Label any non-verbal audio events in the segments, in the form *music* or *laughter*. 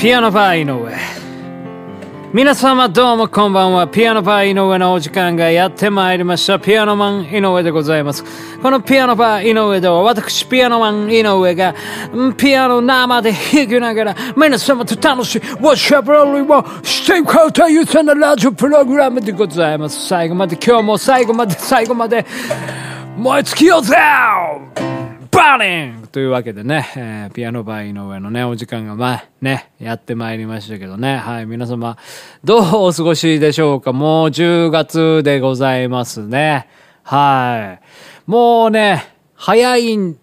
ピアノバー井上。皆様どうもこんばんは。ピアノバー井上のお時間がやってまいりました。ピアノマン井上でございます。このピアノバー井上では私ピアノマン井上がピアノ生で弾きながら皆様と楽しいおしゃべりをしていこうというそんなラジオプログラムでございます。最後まで今日も最後まで最後まで燃え尽きようぜバーリングというわけでね、えーピアノバー井上のね、お時間がまあね、やってまいりましたけどね。はい、皆様、どうお過ごしでしょうか？もう10月でございますね。はい。もうね、早い、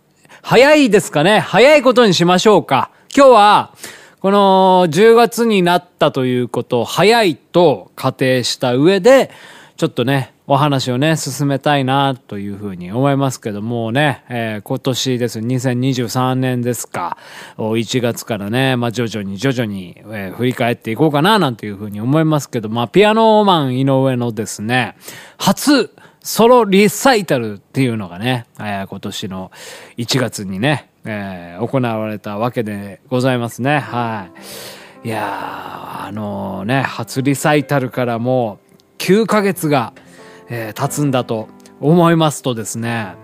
早いですかね？早いことにしましょうか。今日は、この10月になったということを早いと仮定した上で、ちょっとね、お話をね、進めたいなというふうに思いますけどもね、えー今年です。2023年ですか。1月からね、まあ徐々に徐々に、えー振り返っていこうかななんていうふうに思いますけど、まあピアノマン井上のですね、初ソロリサイタルっていうのがね、えー今年の1月にね、えー行われたわけでございますね。はい。いやー、あのね、初リサイタルからもう9ヶ月が、えー経つんだと思いますとですね、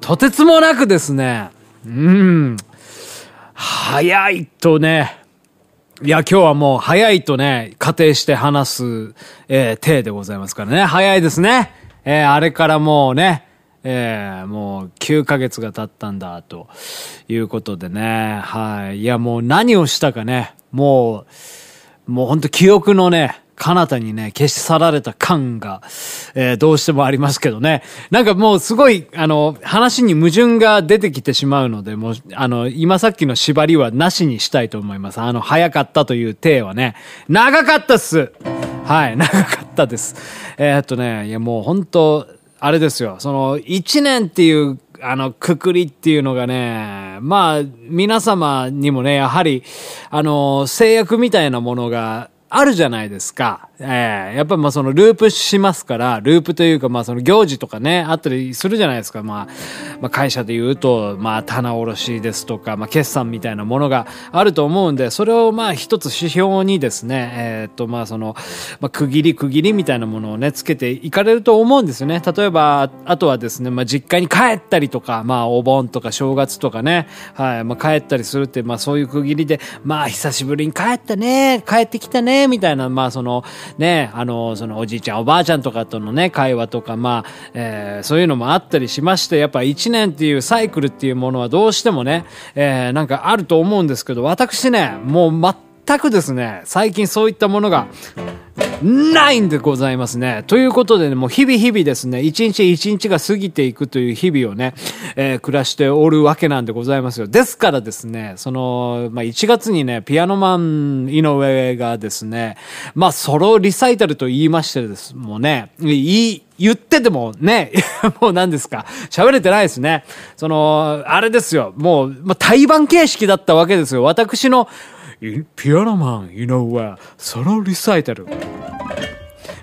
とてつもなくですね、うん、早いとね、いや、今日はもう早いとね、仮定して話す、えー、体でございますからね。早いですね。えーあれからもうね、えーもう9ヶ月が経ったんだ、ということでね。はい。いや、もう何をしたかね、もう、もう本当記憶のね、彼方にね、消し去られた感が、えーどうしてもありますけどね。なんかもうすごい、あの、話に矛盾が出てきてしまうので、もう、あの、今さっきの縛りはなしにしたいと思います。あの、早かったという体はね、長かったっすはい、*laughs* 長かったです。えーっとね、いやもう本当あれですよ、その、一年っていう、あの、くくりっていうのがね、まあ、皆様にもね、やはり、あの、制約みたいなものがあるじゃないですか。ええやっぱまあそのループしますから、ループというかまあその行事とかね、あったりするじゃないですか。まあ、まあ会社で言うと、まあ棚卸しですとか、まあ決算みたいなものがあると思うんで、それをまあ一つ指標にですね、えーっとまあその、まあ区切り区切りみたいなものをね、つけていかれると思うんですよね。例えば、あとはですね、まあ実家に帰ったりとか、まあお盆とか正月とかね、はい、まあ帰ったりするって、まあそういう区切りで、まあ久しぶりに帰ったね、帰ってきたね、みたいな、まあその、ね、あの、そのおじいちゃんおばあちゃんとかとのね、会話とか、まあ、えーそういうのもあったりしまして、やっぱ一年っていうサイクルっていうものはどうしてもね、えーなんかあると思うんですけど、私ね、もう全全くですね、最近そういったものが、ないんでございますね。ということでね、もう日々日々ですね、一日一日が過ぎていくという日々をね、えー暮らしておるわけなんでございますよ。ですからですね、その、まあ、1月にね、ピアノマン井上がですね、まあ、ソロリサイタルと言いましてです、もうね、いい、言っててもね、*laughs* もう何ですか、喋れてないですね。その、あれですよ、もう、まあ、対バン形式だったわけですよ。私の、ピアノマン井上、ソロリサイタル。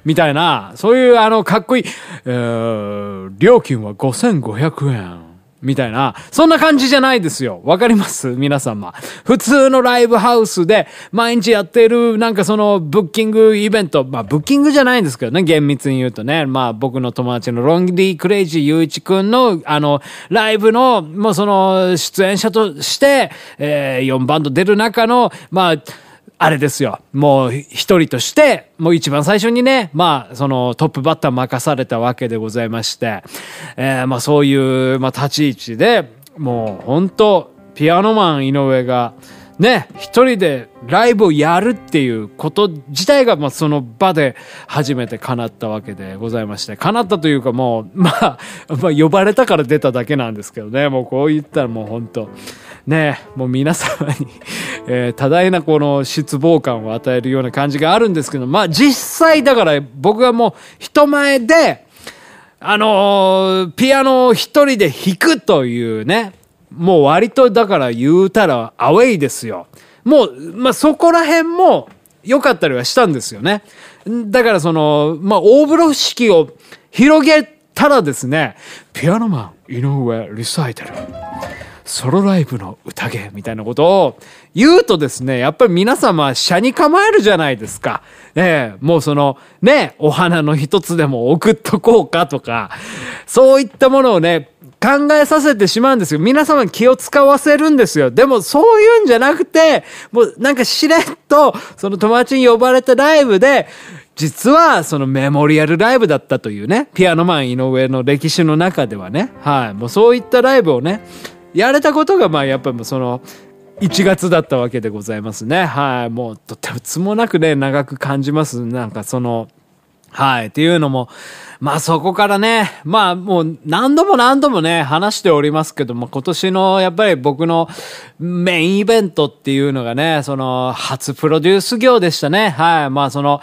みたいな、そういうあの、かっこいい、えー、料金は5500円。みたいな、そんな感じじゃないですよ。わかります？皆様。普通のライブハウスで毎日やってるなんかそのブッキングイベント、まあブッキングじゃないんですけどね、厳密に言うとね、まあ僕の友達のロンリー・クレイジー・ユイチくんのあの、ライブの、もうその出演者として、えー、4バンド出る中の、まあ、あれですよ。もう一人として、もう一番最初にね、まあ、そのトップバッター任されたわけでございまして、えーまあそういう、まあ立ち位置で、もう本当ピアノマン井上が、ね、一人でライブをやるっていうこと自体が、まあその場で初めて叶ったわけでございまして、叶ったというかもう、まあ、まあ呼ばれたから出ただけなんですけどね、もうこう言ったらもう本当。ねもう皆様に、*laughs* えー多大なこの失望感を与えるような感じがあるんですけど、まあ実際だから僕はもう人前で、あのーピアノを一人で弾くというね、もう割とだから言うたらアウェイですよ。もう、まあそこら辺も良かったりはしたんですよね。だからその、まあ大風呂敷を広げたらですね、ピアノマン井上リサイタル。ソロライブの宴みたいなことを言うとですね、やっぱり皆様、車に構えるじゃないですか。ええもうその、ね、お花の一つでも送っとこうかとか、そういったものをね、考えさせてしまうんですよ。皆様に気を使わせるんですよ。でもそういうんじゃなくて、もうなんかしれっと、その友達に呼ばれたライブで、実はそのメモリアルライブだったというね、ピアノマン井上の歴史の中ではね、はい、もうそういったライブをね、やれたことがまあやっぱりその、1月だったわけでございますね。はい。もうとてもつもなくね、長く感じます。なんかその、はい。っていうのも、まあそこからね、まあもう何度も何度もね、話しておりますけども、今年のやっぱり僕のメインイベントっていうのがね、その初プロデュース業でしたね。はい。まあその、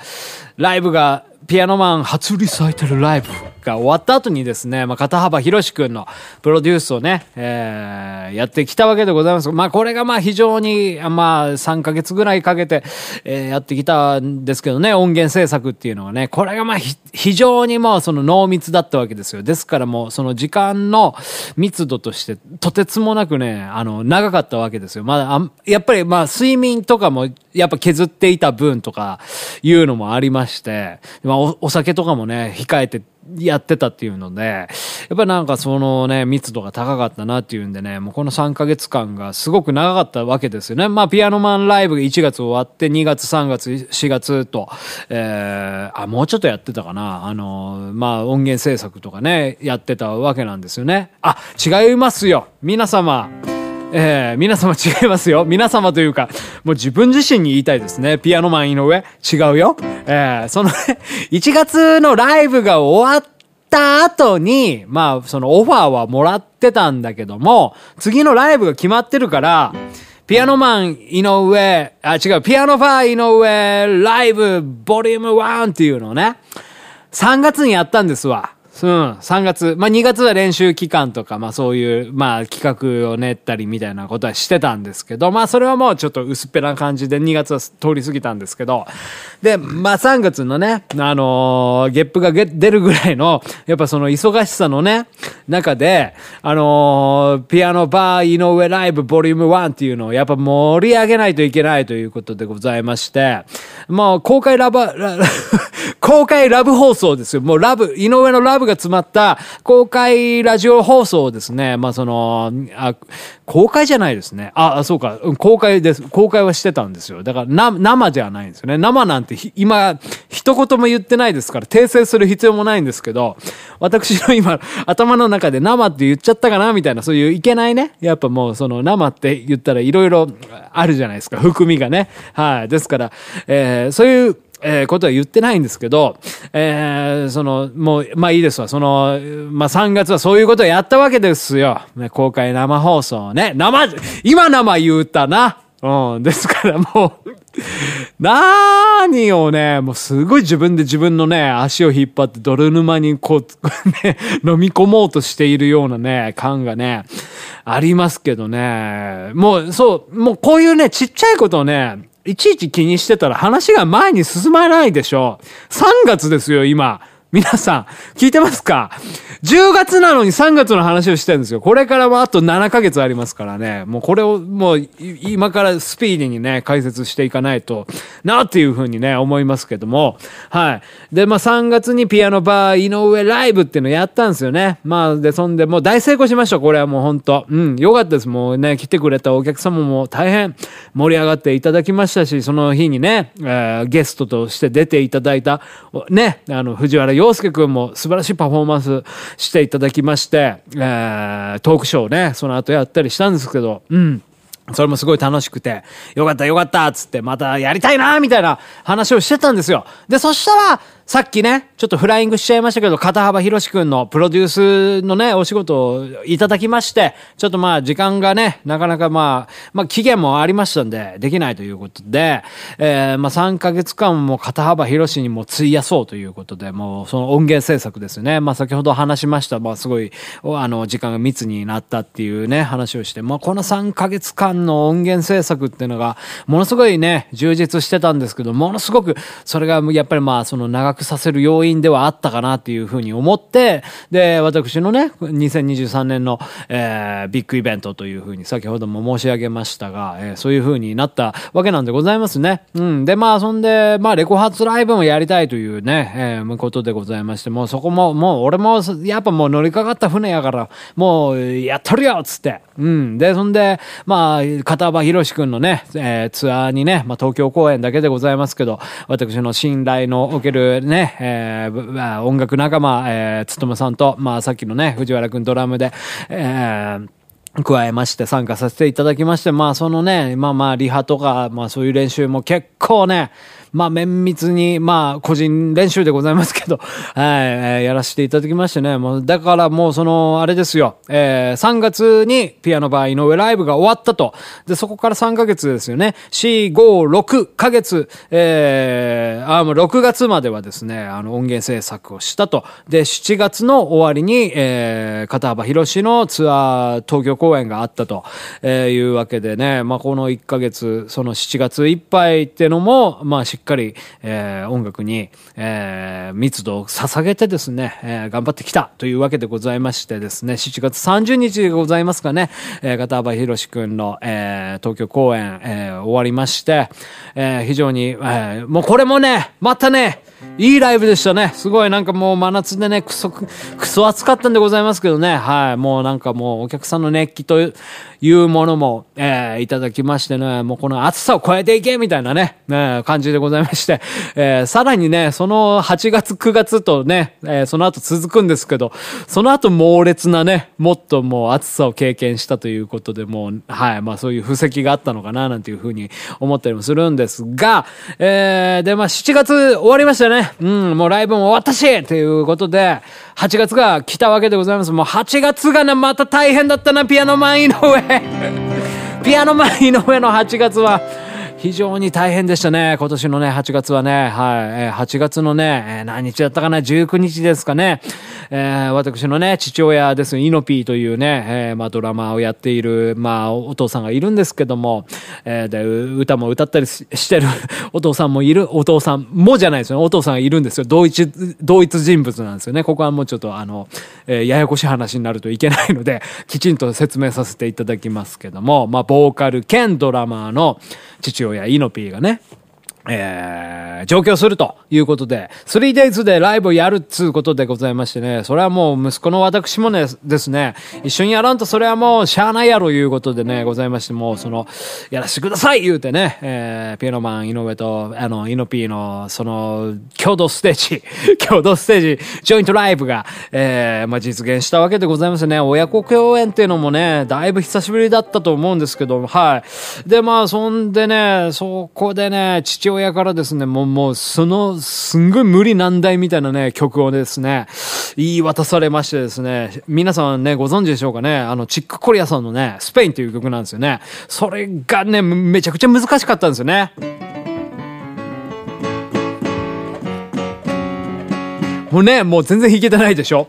ライブがピアノマン初リサイタルライブが終わった後にですね、まあ、片幅博士くんのプロデュースをね、えー、やってきたわけでございます。まあ、これがまあ非常に、まあ、3ヶ月ぐらいかけて、えー、やってきたんですけどね、音源制作っていうのはね、これがまあ非常にもうその濃密だったわけですよ。ですからもうその時間の密度としてとてつもなくね、あの、長かったわけですよ。まあ、やっぱりまあ、睡眠とかもやっぱ削っていた分とかいうのもありまして、まあお、お酒とかもね、控えてやってたっていうので、やっぱなんかそのね、密度が高かったなっていうんでね、もうこの3ヶ月間がすごく長かったわけですよね。まあ、ピアノマンライブが1月終わって、2月、3月、4月と、えー、あ、もうちょっとやってたかな。あの、まあ、音源制作とかね、やってたわけなんですよね。あ、違いますよ。皆様。えー、皆様違いますよ。皆様というか、もう自分自身に言いたいですね。ピアノマン井上。違うよ。えー、そのね、*laughs* 1月のライブが終わった後に、まあ、そのオファーはもらってたんだけども、次のライブが決まってるから、ピアノマン井上、あ、違う、ピアノファー井上ライブボリューム1っていうのをね、3月にやったんですわ。うん、3月。まあ、2月は練習期間とか、まあ、そういう、まあ、企画を練ったりみたいなことはしてたんですけど、まあ、それはもうちょっと薄っぺらな感じで2月は通り過ぎたんですけど、で、まあ、3月のね、あのー、ゲップが出るぐらいの、やっぱその忙しさのね、中で、あのー、ピアノバー井上ライブボリューム1っていうのをやっぱ盛り上げないといけないということでございまして、まあ、公開ラブ、*laughs* 公開ラブ放送ですよ。もうラブ、井上のラブブが詰まった公開ラジオ放送ですね。まあその、あ、公開じゃないですね。あ、そうか。公開です。公開はしてたんですよ。だから、生じゃないんですよね。生なんて今、一言も言ってないですから、訂正する必要もないんですけど、私の今、頭の中で生って言っちゃったかなみたいな、そういういけないね。やっぱもうその生って言ったらいろいろあるじゃないですか。含みがね。はい。ですから、えー、そういう、えー、ことは言ってないんですけど、えー、その、もう、まあいいですわ。その、まあ3月はそういうことをやったわけですよ。ね、公開生放送ね。生、今生言うたな。うん。ですからもうなーにをね、もうすごい自分で自分のね、足を引っ張って泥沼にこう、ね、飲み込もうとしているようなね、感がね、ありますけどね。もう、そう、もうこういうね、ちっちゃいことをね、いちいち気にしてたら話が前に進まないでしょ。3月ですよ、今。皆さん、聞いてますか ?10 月なのに3月の話をしてるんですよ。これからはあと7ヶ月ありますからね。もうこれをもう今からスピーディーにね、解説していかないとなっていうふうにね、思いますけども。はい。で、まあ3月にピアノバー井上ライブっていうのやったんですよね。まあで、そんでもう大成功しました。これはもう本当うん、よかったです。もうね、来てくれたお客様も大変盛り上がっていただきましたし、その日にね、えー、ゲストとして出ていただいた、ね、あの、藤原洋介くんも素晴らしいパフォーマンスしていただきまして、えー、トークショーをね、その後やったりしたんですけど、うん。それもすごい楽しくて、よかったよかったっつって、またやりたいなみたいな話をしてたんですよ。で、そしたら、さっきね、ちょっとフライングしちゃいましたけど、片幅博士くんのプロデュースのね、お仕事をいただきまして、ちょっとまあ時間がね、なかなかまあ、まあ期限もありましたんで、できないということで、えー、まあ3ヶ月間も片幅博士にも費やそうということで、もうその音源制作ですね。まあ先ほど話しました、まあすごい、あの、時間が密になったっていうね、話をして、まあこの3ヶ月間の音源制作っていうのが、ものすごいね、充実してたんですけど、ものすごく、それがやっぱりまあその長く躍させる要因ではあったかなっていうふうに思って、で、私のね、2023年の、えー、ビッグイベントというふうに先ほども申し上げましたが、えー、そういうふうになったわけなんでございますね。うん。で、まあ、そんで、まあ、レコ発ライブもやりたいというね、えー、ことでございまして、もうそこも、もう俺も、やっぱもう乗りかかった船やから、もう、やっとるよっつって。うん。で、そんで、まあ、片場博くんのね、えー、ツアーにね、まあ、東京公演だけでございますけど、私の信頼のおけるね、ねえー、音楽仲間、えー、つとむさんと、まあ、さっきのね、藤原くんドラムで、えー、加えまして参加させていただきまして、まあそのね、まあまあリハとか、まあそういう練習も結構ね、まあ、綿密に、まあ、個人練習でございますけど、*laughs* はい、えー、やらせていただきましてね、もう、だからもう、その、あれですよ、えー、3月にピアノバー井上ライブが終わったと。で、そこから3ヶ月ですよね。4、5、6ヶ月、えー、あ、もう6月まではですね、あの、音源制作をしたと。で、7月の終わりに、えー、片幅広しのツアー、東京公演があったと、えー、いうわけでね、まあ、この1ヶ月、その7月いっぱいってのも、まあ、しっかり、えー、音楽に、えー、密度を捧げてですね、えー、頑張ってきたというわけでございましてですね、7月30日でございますかね、えー、片幅博くんの、えー、東京公演、えー、終わりまして、えー、非常に、えー、もうこれもね、またね、いいライブでしたね。すごいなんかもう真夏でね、くそ、くそ暑かったんでございますけどね。はい。もうなんかもうお客さんの熱気というものも、えー、いただきましてね、もうこの暑さを超えていけみたいなね、ね感じでございまして、えー、さらにね、その8月9月とね、えー、その後続くんですけど、その後猛烈なね、もっともう暑さを経験したということで、もう、はい。まあそういう布石があったのかな、なんていうふうに思ったりもするんですが、えー、で、まあ7月終わりましたね。ねうん、もうライブも終わったしということで、8月が来たわけでございます。もう8月がね、また大変だったな、ピアノマン井上。*laughs* ピアノマン井上の8月は、非常に大変でしたね。今年のね、8月はね、はい、8月のね、何日だったかな、19日ですかね。えー、私のね、父親です、イノピーというね、えー、まあドラマをやっている、まあお父さんがいるんですけども、えー、で、歌も歌ったりしてる *laughs* お父さんもいる、お父さんもじゃないですよね、お父さんがいるんですよ。同一、同一人物なんですよね。ここはもうちょっとあの、えー、ややこしい話になるといけないので、*laughs* きちんと説明させていただきますけども、まあボーカル兼ドラマーの父親イノピーがね、えー、上京するということで、3days でライブをやるっつうことでございましてね、それはもう息子の私もね、ですね、一緒にやらんとそれはもうしゃあないやろいうことでね、ございまして、もうその、やらせてください言うてね、えー、ピアノマン井上と、あの、イノピーの、その、共同ステージ、*laughs* 共同ステージ、ジョイントライブが、えー、まあ、実現したわけでございますね。親子共演っていうのもね、だいぶ久しぶりだったと思うんですけど、はい。で、まあ、そんでね、そこでね、父親からですね、もう、もう、その、すんごい無理難題みたいなね、曲をですね、言い渡されましてですね、皆さんね、ご存知でしょうかね、あの、チックコリアさんのね、スペインという曲なんですよね。それがね、めちゃくちゃ難しかったんですよね。もうね、もう全然弾けてないでしょ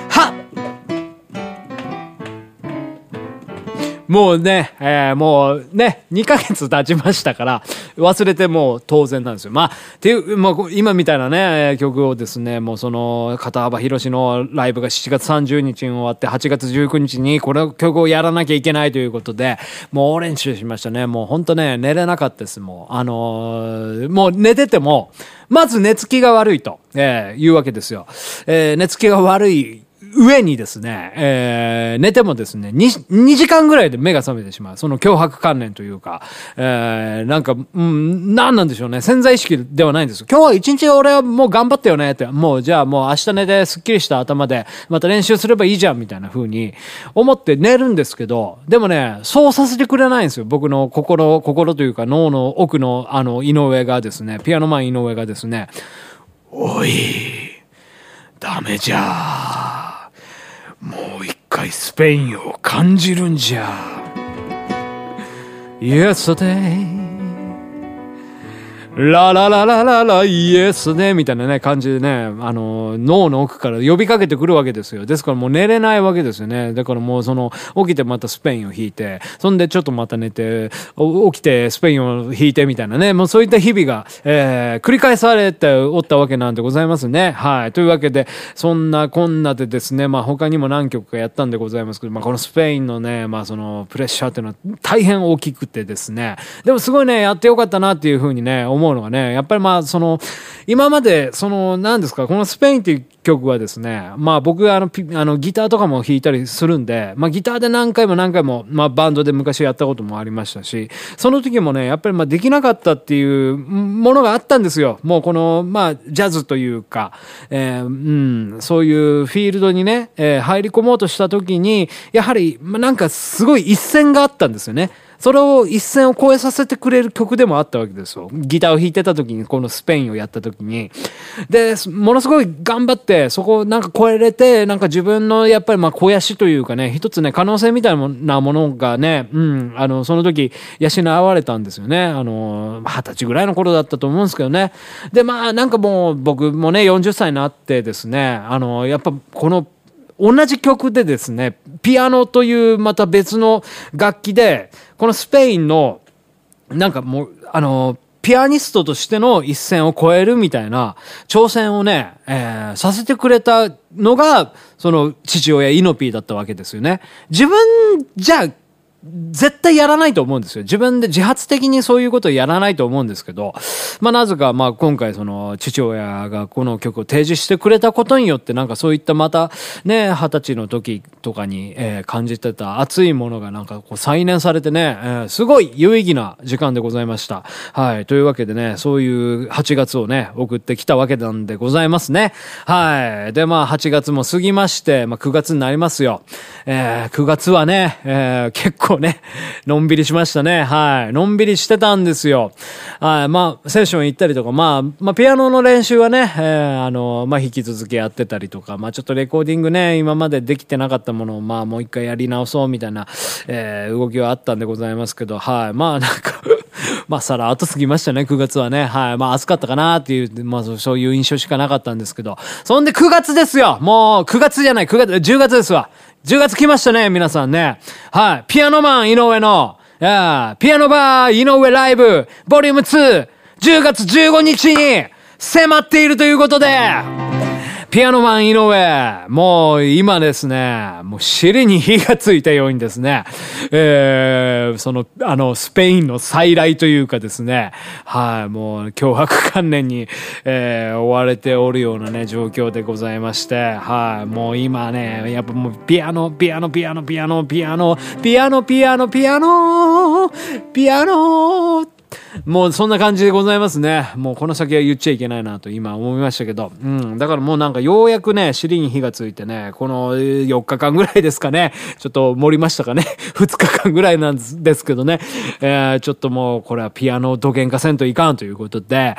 もうね、えー、もうね、2ヶ月経ちましたから、忘れても当然なんですよ。まあ、っていう、まあ、今みたいなね、曲をですね、もうその、片幅広のライブが7月30日に終わって、8月19日にこの曲をやらなきゃいけないということで、もう練習しましたね。もう本当ね、寝れなかったです。もう、あのー、もう寝てても、まず寝つきが悪いと、えー、いうわけですよ。えー、寝つきが悪い上にですね、えー、寝てもですね2、2時間ぐらいで目が覚めてしまう。その脅迫観念というか、えー、なんか、うん、なんなんでしょうね。潜在意識ではないんですよ。今日は一日俺はもう頑張ったよねって、もうじゃあもう明日寝てスッキリした頭で、また練習すればいいじゃんみたいな風に思って寝るんですけど、でもね、そうさせてくれないんですよ。僕の心、心というか脳の奥のあの井上がですね、ピアノマン井上がですね、おい、ダメじゃもう一回スペインを感じるんじゃ。Yesterday ラララララライエスね、みたいなね、感じでね、あの、脳の奥から呼びかけてくるわけですよ。ですからもう寝れないわけですよね。だからもうその、起きてまたスペインを引いて、そんでちょっとまた寝て、起きてスペインを引いてみたいなね、もうそういった日々が、えー、繰り返されておったわけなんでございますね。はい。というわけで、そんなこんなでですね、まあ他にも何曲かやったんでございますけど、まあこのスペインのね、まあそのプレッシャーっていうのは大変大きくてですね、でもすごいね、やってよかったなっていうふうにね、思うのがね、やっぱりまあその、今まで、その、何ですか、このスペインっていう曲はですね、まあ僕あの、あのギターとかも弾いたりするんで、まあギターで何回も何回も、まあバンドで昔やったこともありましたし、その時もね、やっぱりまあできなかったっていうものがあったんですよ。もうこの、まあジャズというか、えー、うん、そういうフィールドにね、えー、入り込もうとした時に、やはり、まあなんかすごい一線があったんですよね。それを一線を越えさせてくれる曲でもあったわけですよ。ギターを弾いてた時に、このスペインをやった時に。で、ものすごい頑張って、そこをなんか超えれて、なんか自分のやっぱりまあ肥やしというかね、一つね、可能性みたいなものがね、うん、あの、その時、養われたんですよね。あの、二十歳ぐらいの頃だったと思うんですけどね。で、まあなんかもう僕もね、40歳になってですね、あの、やっぱこの、同じ曲でですね、ピアノというまた別の楽器で、このスペインの、なんかもう、あの、ピアニストとしての一線を超えるみたいな挑戦をね、えー、させてくれたのが、その父親イノピーだったわけですよね。自分じゃ絶対やらないと思うんですよ。自分で自発的にそういうことをやらないと思うんですけど、まあなぜかまあ今回その父親がこの曲を提示してくれたことによってなんかそういったまたね、二十歳の時とかに、えー、感じてた熱いものがなんかこう再燃されてね、えー、すごい有意義な時間でございました。はい。というわけでね、そういう8月をね、送ってきたわけなんでございますね。はい。でまあ8月も過ぎまして、まあ9月になりますよ。えー、9月はね、えー、結構構ね、のんびりしましたね。はい。のんびりしてたんですよ。はい。まあ、セッション行ったりとか、まあ、まあ、ピアノの練習はね、えー、あの、まあ、引き続きやってたりとか、まあ、ちょっとレコーディングね、今までできてなかったものを、まあ、もう一回やり直そうみたいな、えー、動きはあったんでございますけど、はい。まあ、なんか *laughs* まあ、さらっと過ぎましたね、9月はね。はい。まあ、暑かったかなっていう、まあ、そういう印象しかなかったんですけど。そんで9月ですよもう、9月じゃない、9月、10月ですわ。10月来ましたね、皆さんね。はい。ピアノマン井上の、ピアノバー井上ライブ、ボリューム2、10月15日に迫っているということで、ピアノマン井上、もう今ですね、もう尻に火がついたようにですね、えー、その、あの、スペインの再来というかですね、はい、もう脅迫観念に、えー、追われておるようなね、状況でございまして、はい、もう今ね、やっぱもうピアノ、ピアノ、ピアノ、ピアノ、ピアノ、ピアノ、ピアノ、ピアノ、ピアノ、もうそんな感じでございますね。もうこの先は言っちゃいけないなと今思いましたけど。うん。だからもうなんかようやくね、尻に火がついてね、この4日間ぐらいですかね。ちょっと盛りましたかね。*laughs* 2日間ぐらいなんですけどね。えー、ちょっともうこれはピアノ土幻化せんといかんということで、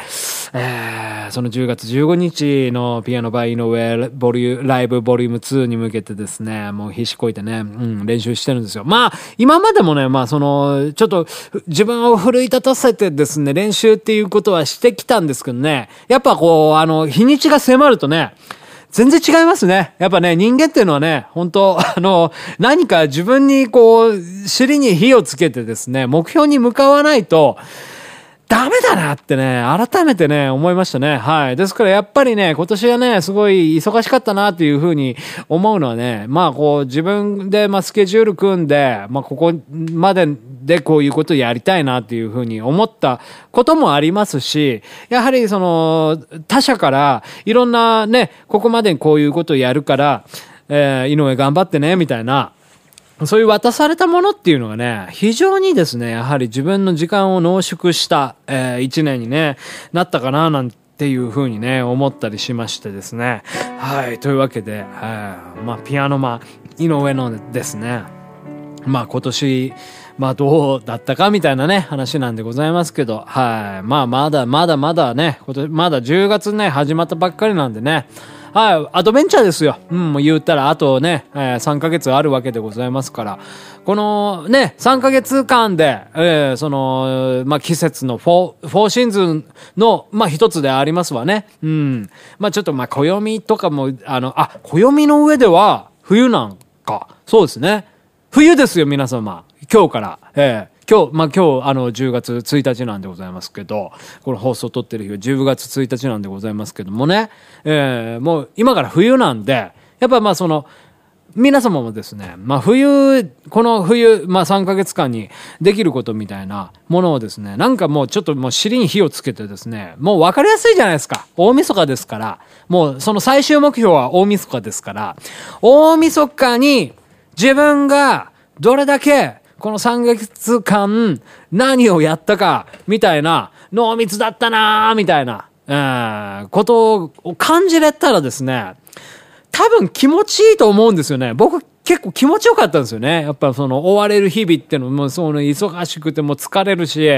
えー、その10月15日のピアノバイ井上ボリュライブボリューム2に向けてですね、もう必死こいてね、うん、練習してるんですよ。まあ、今までもね、まあその、ちょっと自分を奮い立たせてですね、練習っていうことはしてきたんですけどね、やっぱこう、あの、日にちが迫るとね、全然違いますね。やっぱね、人間っていうのはね、本当あの、何か自分にこう、尻に火をつけてですね、目標に向かわないと、ダメだなってね、改めてね、思いましたね。はい。ですからやっぱりね、今年はね、すごい忙しかったなっていうふうに思うのはね、まあこう自分でまあスケジュール組んで、まあここまででこういうことやりたいなっていうふうに思ったこともありますし、やはりその他者からいろんなね、ここまでこういうことやるから、えー、井上頑張ってね、みたいな、そういう渡されたものっていうのがね、非常にですね、やはり自分の時間を濃縮した、えー、一年にね、なったかな、なんていうふうにね、思ったりしましてですね。はい、というわけで、はい、まあ、ピアノマン、井上のですね、まあ今年まあどうだったかみたいなね、話なんでございますけど、はい。まあまだまだまだね、今年まだ10月ね、始まったばっかりなんでね、はい、アドベンチャーですよ。うん、もう言ったら、あとね、えー、3ヶ月あるわけでございますから、このね、3ヶ月間で、えー、その、まあ、季節のフォー、フォーシーズンの、まあ、一つでありますわね。うん。まあ、ちょっと、ま、暦とかも、あの、あ、暦の上では、冬なんか。そうですね。冬ですよ、皆様。今日から。えー今日、まあ、今日、あの、10月1日なんでございますけど、この放送撮ってる日は10月1日なんでございますけどもね、えー、もう今から冬なんで、やっぱまあその、皆様もですね、まあ冬、この冬、まあ3ヶ月間にできることみたいなものをですね、なんかもうちょっともう尻に火をつけてですね、もう分かりやすいじゃないですか。大晦日ですから、もうその最終目標は大晦日ですから、大晦日に自分がどれだけこの3ヶ月間何をやったか、みたいな、濃密だったなーみたいな、えー、ことを感じれたらですね、多分気持ちいいと思うんですよね。僕結構気持ちよかったんですよね。やっぱその追われる日々ってのもその忙しくても疲れるし、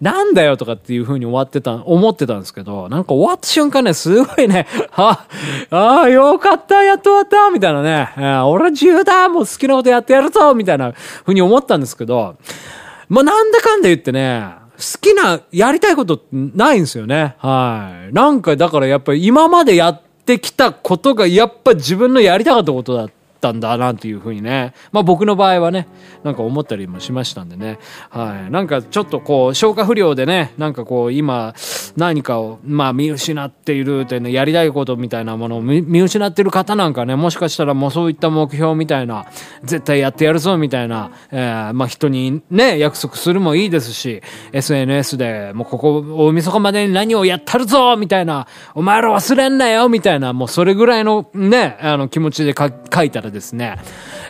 なんだよとかっていう風に終わってた、思ってたんですけど、なんか終わった瞬間ね、すごいね、あ、ああ、よかった、やっと終わったみたいなね、俺は自由だもう好きなことやってやるぞみたいな風に思ったんですけど、まあ、なんだかんだ言ってね、好きな、やりたいことないんですよね。はい。なんかだからやっぱり今までやってきたことがやっぱ自分のやりたかったことだったんだなっていうふうにね、まあ僕の場合はね、なんか思ったりもしましたんでね、はい。なんかちょっとこう、消化不良でね、なんかこう、今、何かを、まあ見失っているというね、やりたいことみたいなものを見失っている方なんかね、もしかしたらもうそういった目標みたいな、絶対やってやるぞみたいな、えー、まあ人にね、約束するもいいですし、SNS でもうここ大晦日までに何をやったるぞみたいな、お前ら忘れんなよみたいな、もうそれぐらいのね、あの気持ちで書いたらですね、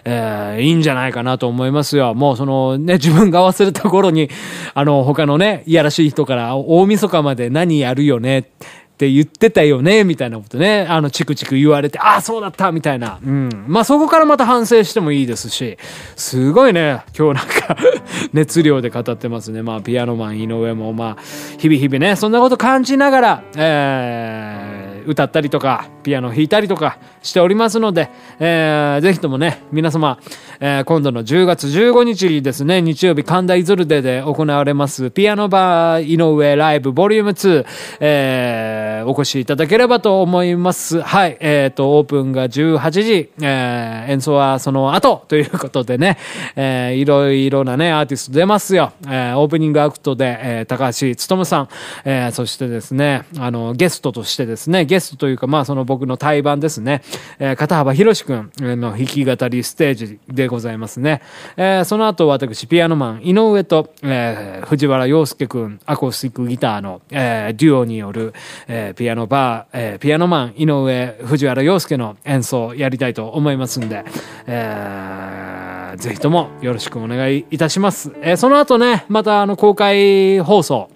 えー、いいんじゃないかなと思いますよ。もうそのね、自分が忘れた頃に、あの、他のね、いやらしい人から大晦日まで何やるよねって言ってたよね、みたいなことね、あの、チクチク言われて、ああ、そうだったみたいな。うん。まあ、そこからまた反省してもいいですし、すごいね、今日なんか *laughs* 熱量で語ってますね。まあ、ピアノマン井上も、まあ、日々日々ね、そんなこと感じながら、えー、歌ったりとか、ピアノ弾いたりとかしておりますので、えー、ぜひともね、皆様、えー、今度の10月15日ですね、日曜日神田イズルデで行われます、ピアノバー井上ライブボリューム2、えー、お越しいただければと思います。はい、えっ、ー、と、オープンが18時、えー、演奏はその後ということでね、えー、いろいろなね、アーティスト出ますよ。えー、オープニングアクトで、えー、高橋努さん、えー、そしてですね、あの、ゲストとしてですね、ゲストというか、まあその僕の対バンですね、えー、片幅博士くんの弾き語りステージでございますね。えー、その後私、ピアノマン、井上と、えー、藤原洋介くん、アコースティックギターの、えー、デュオによる、えー、ピアノバー、えー、ピアノマン、井上、藤原洋介の演奏をやりたいと思いますんで、えー、ぜひともよろしくお願いいたします。えー、その後ね、またあの公開放送、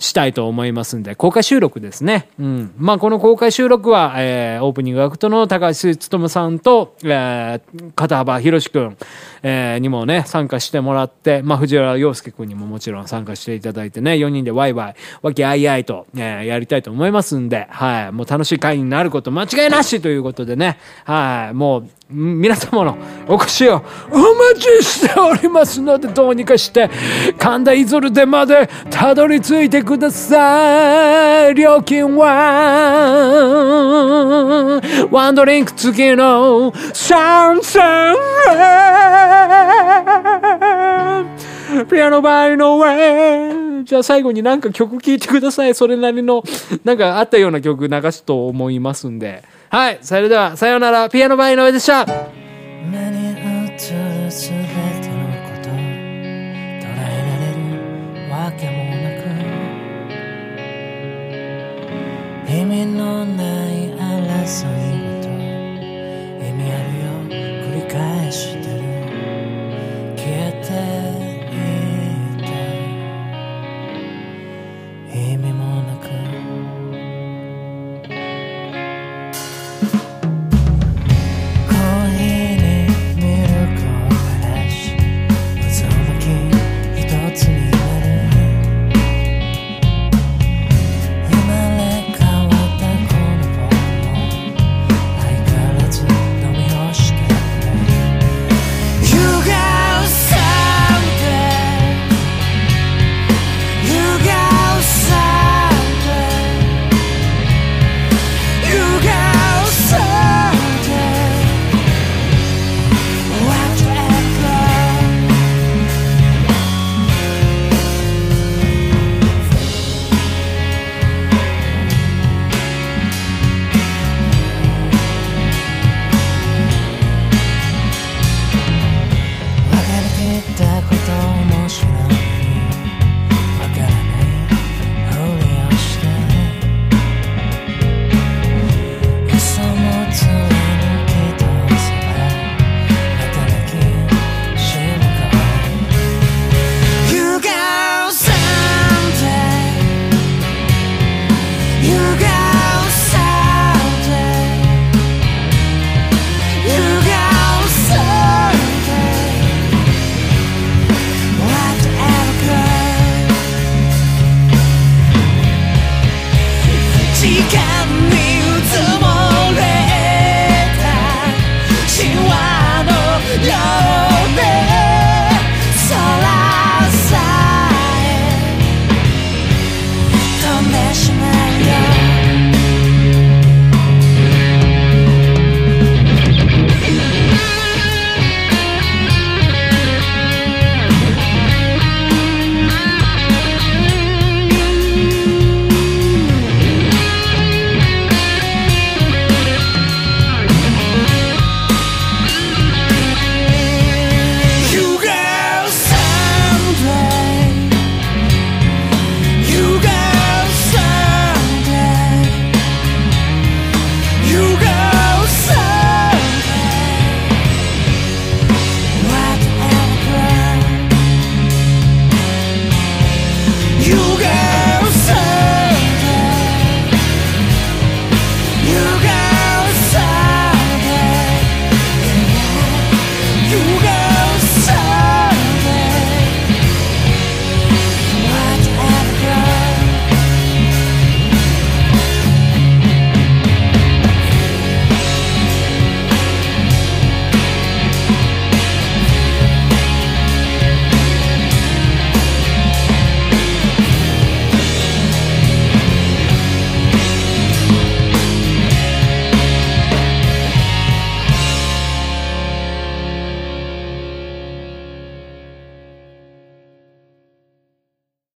したいと思いますんで、公開収録ですね。うん。まあ、この公開収録は、えー、オープニングアクトの高橋努さんと、えー、片幅博士くん、えー、にもね、参加してもらって、まあ、藤原洋介くんにももちろん参加していただいてね、4人でワイワイ、わきあいあいと、えー、やりたいと思いますんで、はい。もう楽しい会になること間違いなしということでね、はい。もう、皆様のお越しをお待ちしておりますので、どうにかして、神田イゾルデまでたどり着いてください。料金は、ワンドリンク付きの3000円。ピアノバイの上。じゃあ最後になんか曲聴いてください。それなりの、なんかあったような曲流すと思いますんで。はい、それでは、さようなら、ピアノバイの上でした。目に映るすべてのこと捉えられるわけもなく意味のない争い时间里。